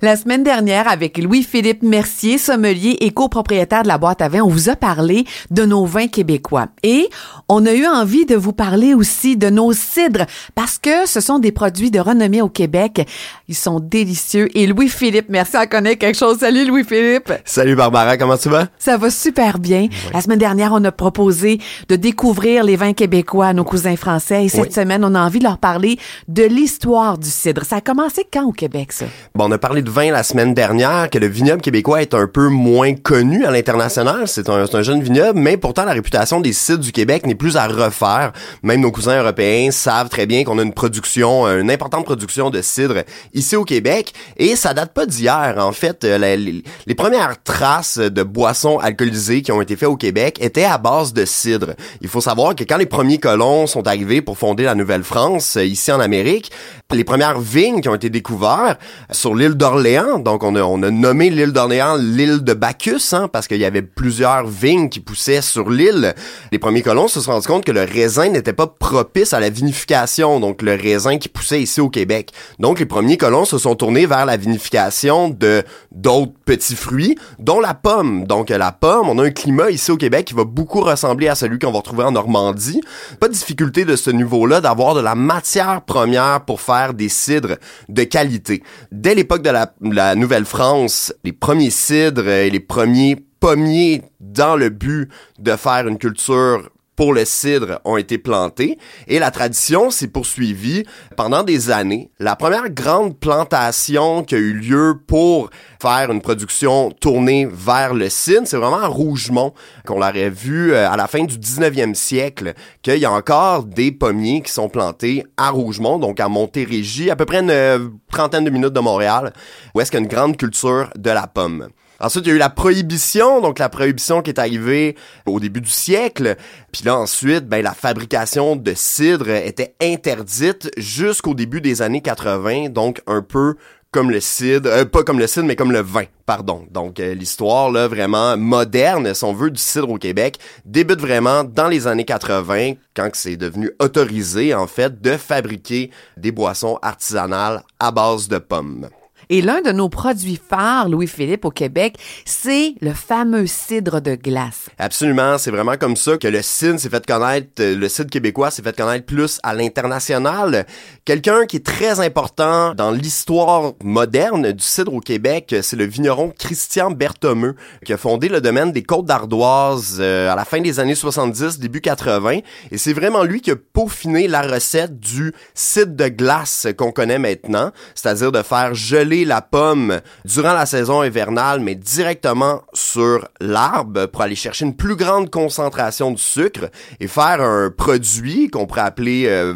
La semaine dernière, avec Louis-Philippe Mercier, sommelier et copropriétaire de la boîte à vin, on vous a parlé de nos vins québécois. Et on a eu envie de vous parler aussi de nos cidres, parce que ce sont des produits de renommée au Québec. Ils sont délicieux. Et Louis-Philippe Mercier en connaît quelque chose. Salut Louis-Philippe. Salut Barbara, comment tu vas? Ça va super bien. La semaine dernière, on a proposé de découvrir les vins québécois à nos cousins français. Et cette semaine, on a envie de leur parler de l'histoire du cidre. Ça a commencé quand au Québec, ça? Bon, on a parlé de la semaine dernière, que le vignoble québécois est un peu moins connu à l'international. C'est un, un, jeune vignoble, mais pourtant la réputation des cidres du Québec n'est plus à refaire. Même nos cousins européens savent très bien qu'on a une production, une importante production de cidre ici au Québec. Et ça date pas d'hier. En fait, euh, les, les, premières traces de boissons alcoolisées qui ont été faites au Québec étaient à base de cidre. Il faut savoir que quand les premiers colons sont arrivés pour fonder la Nouvelle-France, euh, ici en Amérique, les premières vignes qui ont été découvertes sur l'île d'Orléans, donc on a, on a nommé l'île d'Orléans l'île de Bacchus, hein, parce qu'il y avait plusieurs vignes qui poussaient sur l'île. Les premiers colons se sont rendus compte que le raisin n'était pas propice à la vinification, donc le raisin qui poussait ici au Québec. Donc les premiers colons se sont tournés vers la vinification de d'autres petits fruits, dont la pomme. Donc la pomme, on a un climat ici au Québec qui va beaucoup ressembler à celui qu'on va retrouver en Normandie. Pas de difficulté de ce niveau-là d'avoir de la matière première pour faire des cidres de qualité. Dès l'époque de la, la Nouvelle-France, les premiers cidres et les premiers pommiers dans le but de faire une culture pour le cidre ont été plantés et la tradition s'est poursuivie pendant des années. La première grande plantation qui a eu lieu pour faire une production tournée vers le cidre, c'est vraiment à Rougemont qu'on l'aurait vu euh, à la fin du 19e siècle, qu'il y a encore des pommiers qui sont plantés à Rougemont, donc à Montérégie, à peu près une trentaine de minutes de Montréal, où est-ce qu'il y a une grande culture de la pomme. Ensuite, il y a eu la prohibition, donc la prohibition qui est arrivée au début du siècle. Puis là, ensuite, ben, la fabrication de cidre était interdite jusqu'au début des années 80, donc un peu comme le cidre, euh, pas comme le cidre, mais comme le vin, pardon. Donc euh, l'histoire là vraiment moderne, si on veut, du cidre au Québec, débute vraiment dans les années 80, quand c'est devenu autorisé en fait de fabriquer des boissons artisanales à base de pommes. Et l'un de nos produits phares, Louis-Philippe, au Québec, c'est le fameux cidre de glace. Absolument, c'est vraiment comme ça que le cidre s'est fait connaître, euh, le cidre québécois s'est fait connaître plus à l'international. Quelqu'un qui est très important dans l'histoire moderne du cidre au Québec, c'est le vigneron Christian Berthomeux, qui a fondé le domaine des Côtes d'Ardoise euh, à la fin des années 70, début 80. Et c'est vraiment lui qui a peaufiné la recette du cidre de glace qu'on connaît maintenant, c'est-à-dire de faire geler la pomme durant la saison hivernale, mais directement sur l'arbre pour aller chercher une plus grande concentration de sucre et faire un produit qu'on pourrait appeler euh,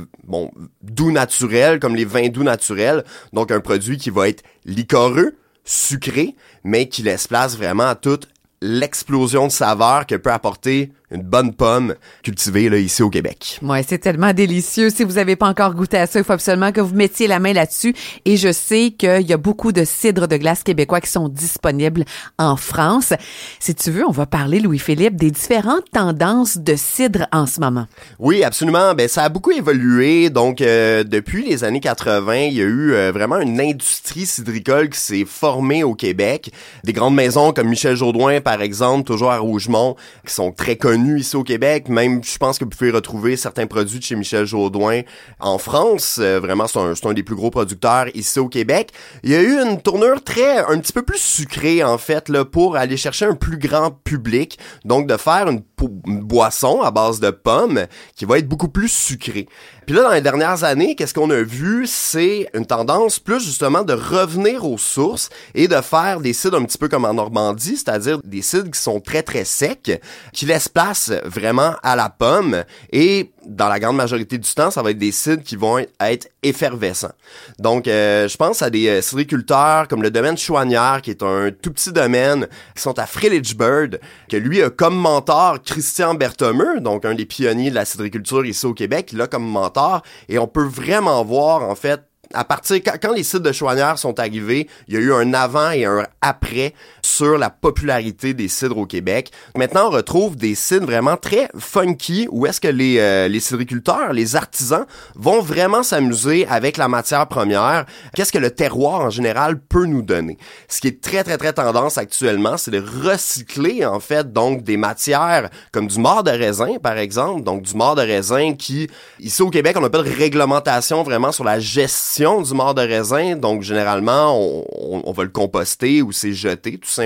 doux naturel, comme les vins doux naturels. Donc un produit qui va être liquoreux, sucré, mais qui laisse place vraiment à toute l'explosion de saveur que peut apporter une bonne pomme cultivée là, ici au Québec. Ouais, c'est tellement délicieux. Si vous n'avez pas encore goûté à ça, il faut absolument que vous mettiez la main là-dessus. Et je sais qu'il y a beaucoup de cidres de glace québécois qui sont disponibles en France. Si tu veux, on va parler, Louis-Philippe, des différentes tendances de cidre en ce moment. Oui, absolument. Ben, ça a beaucoup évolué. Donc, euh, depuis les années 80, il y a eu euh, vraiment une industrie cidricole qui s'est formée au Québec. Des grandes maisons comme Michel Jourdouin, par exemple, toujours à Rougemont, qui sont très connues ici au Québec. Même, je pense que vous pouvez retrouver certains produits de chez Michel Jourdouin en France. Euh, vraiment, c'est un, des plus gros producteurs ici au Québec. Il y a eu une tournure très, un petit peu plus sucrée, en fait, là, pour aller chercher un plus grand public. Donc, de faire une, boisson à base de pommes qui va être beaucoup plus sucrée. Puis là, dans les dernières années, qu'est-ce qu'on a vu? C'est une tendance plus justement de revenir aux sources et de faire des cidres un petit peu comme en Normandie, c'est-à-dire des cidres qui sont très très secs, qui laissent place vraiment à la pomme et dans la grande majorité du temps, ça va être des cidres qui vont être effervescents. Donc, euh, je pense à des euh, cidriculteurs comme le domaine Chouanière, qui est un tout petit domaine, qui sont à Frillichburg, que lui a comme mentor Christian Berthomeux, donc un des pionniers de la cidriculture ici au Québec, il a comme mentor, et on peut vraiment voir, en fait, à partir quand, les sites de Chouanière sont arrivés, il y a eu un avant et un après sur la popularité des cidres au Québec. Maintenant, on retrouve des cidres vraiment très funky où est-ce que les, euh, les cidriculteurs, les artisans vont vraiment s'amuser avec la matière première. Qu'est-ce que le terroir en général peut nous donner? Ce qui est très, très, très tendance actuellement, c'est de recycler, en fait, donc des matières comme du mort de raisin, par exemple. Donc, du mort de raisin qui, ici au Québec, on n'a pas de réglementation vraiment sur la gestion du mort de raisin. Donc, généralement, on, on va le composter ou c'est jeté, tout simplement.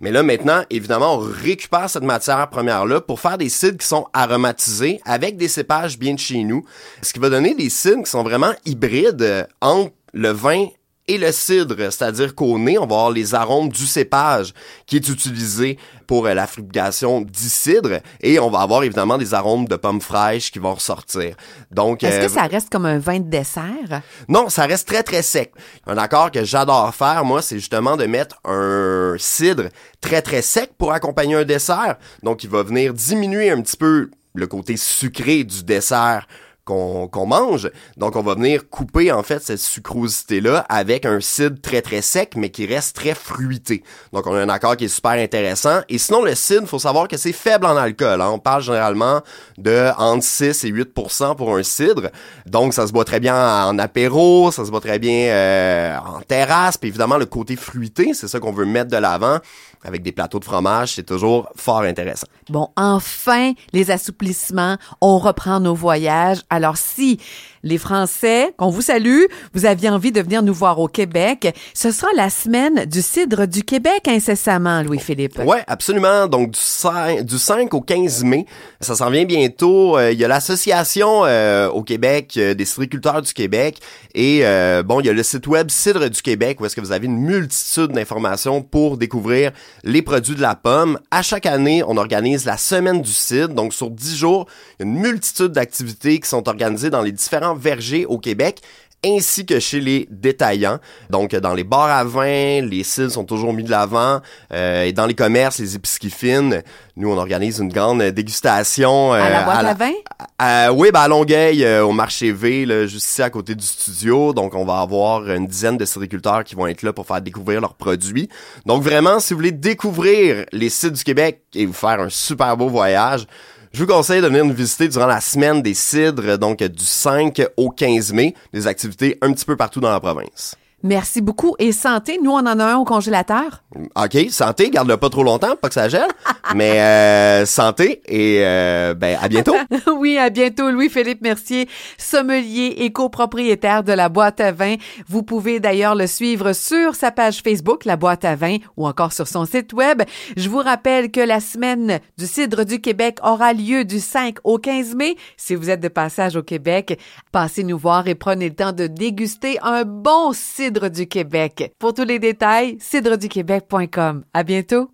Mais là, maintenant, évidemment, on récupère cette matière première-là pour faire des cidres qui sont aromatisés avec des cépages bien de chez nous. Ce qui va donner des cidres qui sont vraiment hybrides euh, entre le vin et le cidre, c'est-à-dire qu'au nez, on va avoir les arômes du cépage qui est utilisé pour euh, la fabrication du cidre et on va avoir évidemment des arômes de pommes fraîches qui vont ressortir. Donc Est-ce que euh, ça reste comme un vin de dessert? Non, ça reste très très sec. Un accord que j'adore faire moi, c'est justement de mettre un cidre très très sec pour accompagner un dessert. Donc il va venir diminuer un petit peu le côté sucré du dessert qu'on mange. Donc, on va venir couper, en fait, cette sucrosité-là avec un cidre très, très sec, mais qui reste très fruité. Donc, on a un accord qui est super intéressant. Et sinon, le cidre, faut savoir que c'est faible en alcool. Hein. On parle généralement de entre 6 et 8% pour un cidre. Donc, ça se boit très bien en apéro, ça se boit très bien euh, en terrasse. Puis évidemment, le côté fruité, c'est ça qu'on veut mettre de l'avant avec des plateaux de fromage, c'est toujours fort intéressant. Bon, enfin, les assouplissements, on reprend nos voyages. Alors si les Français, qu'on vous salue, vous aviez envie de venir nous voir au Québec, ce sera la semaine du cidre du Québec incessamment, Louis-Philippe. Ouais, absolument. Donc du 5, du 5 au 15 mai, ça s'en vient bientôt. Euh, il y a l'association euh, au Québec euh, des cidriculteurs du Québec et bon, il y a le site web Cidre du Québec où est-ce que vous avez une multitude d'informations pour découvrir les produits de la pomme. À chaque année, on organise la semaine du cidre. Donc sur 10 jours, il y a une multitude d'activités qui sont organisées dans les différents vergers au Québec ainsi que chez les détaillants. Donc, dans les bars à vin, les cils sont toujours mis de l'avant. Euh, et dans les commerces, les épiceries fines, nous, on organise une grande dégustation. à la euh, boîte à, vin? oui, ben à Longueuil, euh, au marché V, là, juste ici à côté du studio. Donc, on va avoir une dizaine de sériculteurs qui vont être là pour faire découvrir leurs produits. Donc, vraiment, si vous voulez découvrir les sites du Québec et vous faire un super beau voyage, je vous conseille de venir nous visiter durant la semaine des cidres, donc du 5 au 15 mai, des activités un petit peu partout dans la province. Merci beaucoup. Et santé, nous, on en a un au congélateur. OK, santé, garde-le pas trop longtemps, pas que ça gèle. mais euh, santé et euh, ben à bientôt. oui, à bientôt. Louis-Philippe Mercier, sommelier et copropriétaire de la boîte à vin. Vous pouvez d'ailleurs le suivre sur sa page Facebook, la boîte à vin, ou encore sur son site web. Je vous rappelle que la semaine du cidre du Québec aura lieu du 5 au 15 mai. Si vous êtes de passage au Québec, passez nous voir et prenez le temps de déguster un bon cidre Cidre du Québec. Pour tous les détails, cidreduquebec.com. À bientôt.